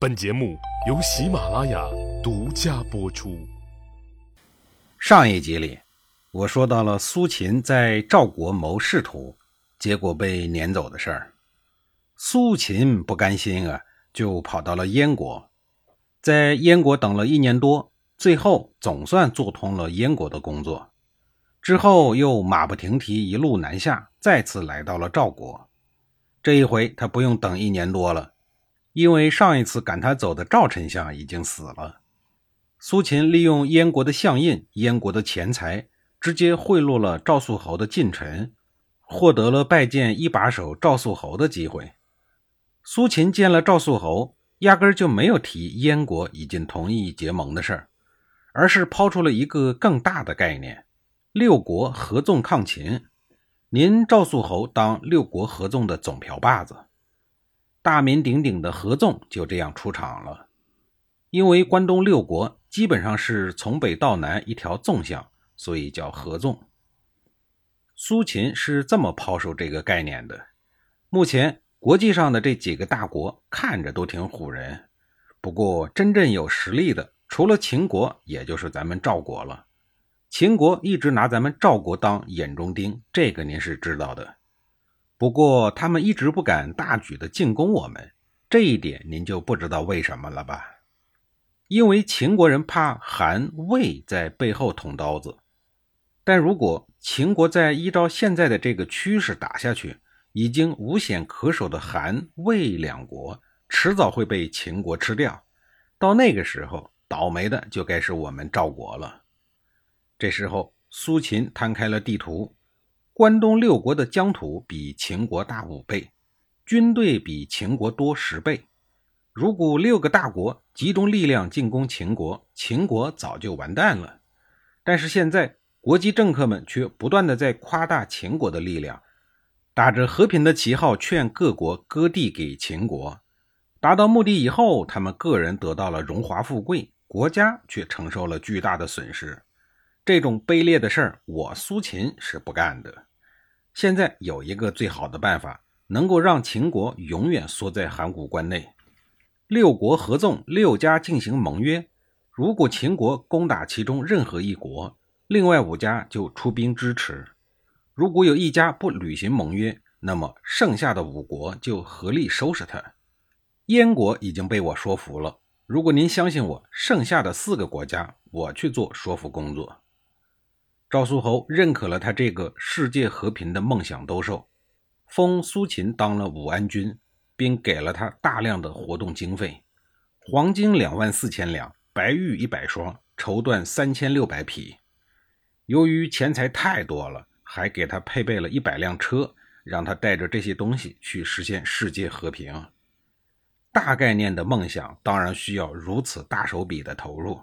本节目由喜马拉雅独家播出。上一集里，我说到了苏秦在赵国谋仕途，结果被撵走的事儿。苏秦不甘心啊，就跑到了燕国，在燕国等了一年多，最后总算做通了燕国的工作。之后又马不停蹄一路南下，再次来到了赵国。这一回他不用等一年多了，因为上一次赶他走的赵丞相已经死了。苏秦利用燕国的相印、燕国的钱财，直接贿赂了赵肃侯的近臣，获得了拜见一把手赵肃侯的机会。苏秦见了赵肃侯，压根就没有提燕国已经同意结盟的事儿，而是抛出了一个更大的概念。六国合纵抗秦，您赵肃侯当六国合纵的总瓢把子，大名鼎鼎的合纵就这样出场了。因为关东六国基本上是从北到南一条纵向，所以叫合纵。苏秦是这么抛售这个概念的。目前国际上的这几个大国看着都挺唬人，不过真正有实力的，除了秦国，也就是咱们赵国了。秦国一直拿咱们赵国当眼中钉，这个您是知道的。不过他们一直不敢大举的进攻我们，这一点您就不知道为什么了吧？因为秦国人怕韩魏在背后捅刀子。但如果秦国再依照现在的这个趋势打下去，已经无险可守的韩魏两国，迟早会被秦国吃掉。到那个时候，倒霉的就该是我们赵国了。这时候，苏秦摊开了地图，关东六国的疆土比秦国大五倍，军队比秦国多十倍。如果六个大国集中力量进攻秦国，秦国早就完蛋了。但是现在，国际政客们却不断的在夸大秦国的力量，打着和平的旗号劝各国割地给秦国。达到目的以后，他们个人得到了荣华富贵，国家却承受了巨大的损失。这种卑劣的事儿，我苏秦是不干的。现在有一个最好的办法，能够让秦国永远缩在函谷关内。六国合纵，六家进行盟约。如果秦国攻打其中任何一国，另外五家就出兵支持。如果有一家不履行盟约，那么剩下的五国就合力收拾他。燕国已经被我说服了。如果您相信我，剩下的四个国家，我去做说服工作。赵苏侯认可了他这个世界和平的梦想兜售，封苏秦当了武安君，并给了他大量的活动经费，黄金两万四千两，白玉一百双，绸缎三千六百匹。由于钱财太多了，还给他配备了一百辆车，让他带着这些东西去实现世界和平。大概念的梦想当然需要如此大手笔的投入。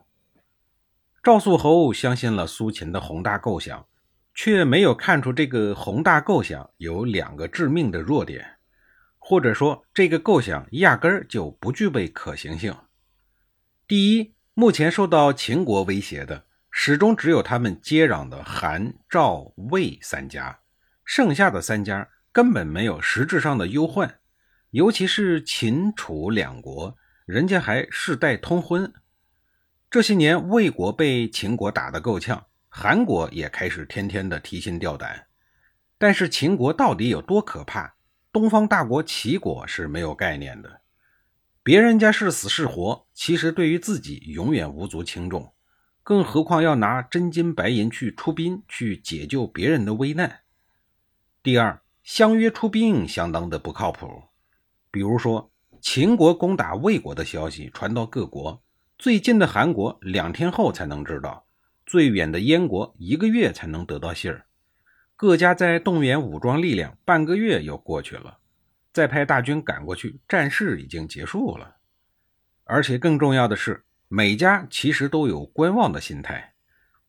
赵肃侯相信了苏秦的宏大构想，却没有看出这个宏大构想有两个致命的弱点，或者说这个构想压根儿就不具备可行性。第一，目前受到秦国威胁的始终只有他们接壤的韩、赵、魏三家，剩下的三家根本没有实质上的忧患，尤其是秦楚两国，人家还世代通婚。这些年，魏国被秦国打得够呛，韩国也开始天天的提心吊胆。但是秦国到底有多可怕？东方大国齐国是没有概念的。别人家是死是活，其实对于自己永远无足轻重，更何况要拿真金白银去出兵去解救别人的危难。第二，相约出兵相当的不靠谱。比如说，秦国攻打魏国的消息传到各国。最近的韩国两天后才能知道，最远的燕国一个月才能得到信儿。各家在动员武装力量，半个月又过去了，再派大军赶过去，战事已经结束了。而且更重要的是，每家其实都有观望的心态，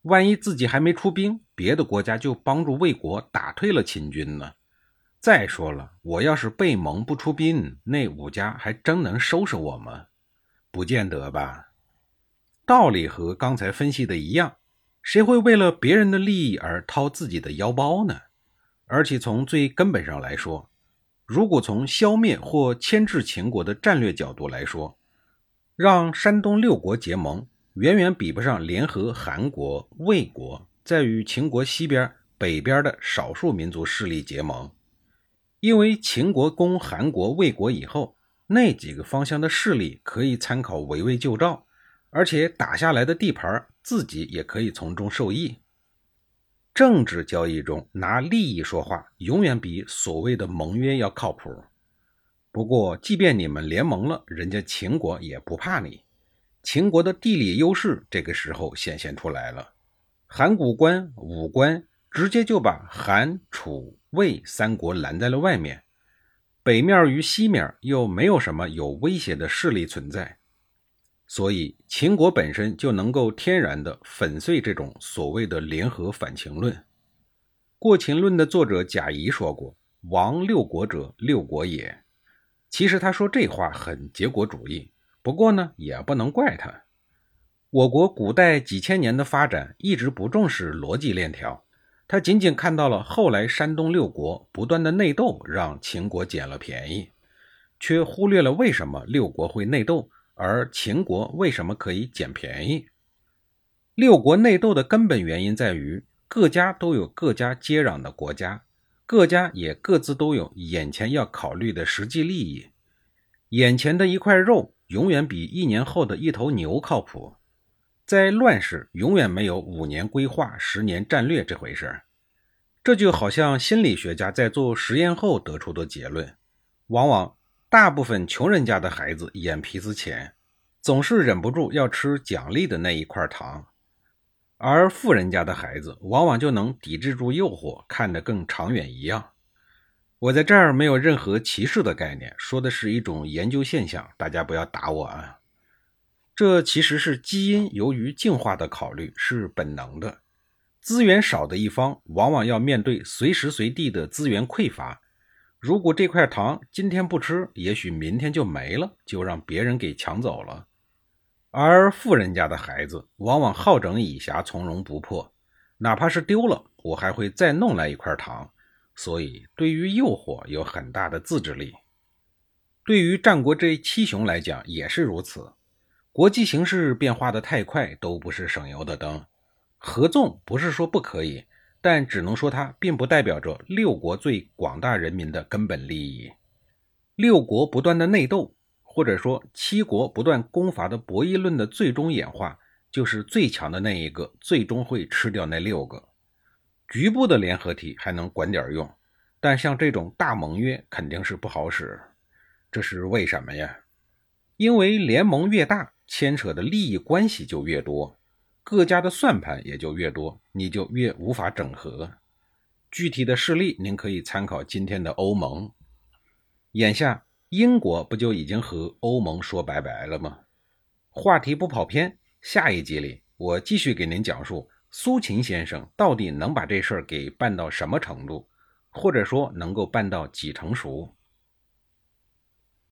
万一自己还没出兵，别的国家就帮助魏国打退了秦军呢。再说了，我要是被蒙不出兵，那五家还真能收拾我吗？不见得吧。道理和刚才分析的一样，谁会为了别人的利益而掏自己的腰包呢？而且从最根本上来说，如果从消灭或牵制秦国的战略角度来说，让山东六国结盟，远远比不上联合韩国、魏国，在与秦国西边、北边的少数民族势力结盟。因为秦国攻韩国、魏国以后，那几个方向的势力可以参考围魏救赵，而且打下来的地盘，自己也可以从中受益。政治交易中拿利益说话，永远比所谓的盟约要靠谱。不过，即便你们联盟了，人家秦国也不怕你。秦国的地理优势这个时候显现出来了，函谷关、武关直接就把韩、楚、魏三国拦在了外面，北面与西面又没有什么有威胁的势力存在，所以秦国本身就能够天然的粉碎这种所谓的联合反秦论。《过秦论》的作者贾谊说过：“亡六国者，六国也。”其实他说这话很结果主义，不过呢，也不能怪他。我国古代几千年的发展一直不重视逻辑链条，他仅仅看到了后来山东六国不断的内斗，让秦国捡了便宜，却忽略了为什么六国会内斗，而秦国为什么可以捡便宜。六国内斗的根本原因在于各家都有各家接壤的国家。各家也各自都有眼前要考虑的实际利益，眼前的一块肉永远比一年后的一头牛靠谱。在乱世，永远没有五年规划、十年战略这回事儿。这就好像心理学家在做实验后得出的结论：往往大部分穷人家的孩子眼皮子浅，总是忍不住要吃奖励的那一块糖。而富人家的孩子往往就能抵制住诱惑，看得更长远一样。我在这儿没有任何歧视的概念，说的是一种研究现象，大家不要打我啊。这其实是基因由于进化的考虑，是本能的。资源少的一方往往要面对随时随地的资源匮乏。如果这块糖今天不吃，也许明天就没了，就让别人给抢走了。而富人家的孩子往往好整以暇，从容不迫，哪怕是丢了，我还会再弄来一块糖。所以，对于诱惑有很大的自制力。对于战国这七雄来讲也是如此。国际形势变化的太快，都不是省油的灯。合纵不是说不可以，但只能说它并不代表着六国最广大人民的根本利益。六国不断的内斗。或者说，七国不断攻伐的博弈论的最终演化，就是最强的那一个最终会吃掉那六个。局部的联合体还能管点用，但像这种大盟约肯定是不好使。这是为什么呀？因为联盟越大，牵扯的利益关系就越多，各家的算盘也就越多，你就越无法整合。具体的事例，您可以参考今天的欧盟。眼下。英国不就已经和欧盟说拜拜了吗？话题不跑偏，下一集里我继续给您讲述苏秦先生到底能把这事儿给办到什么程度，或者说能够办到几成熟。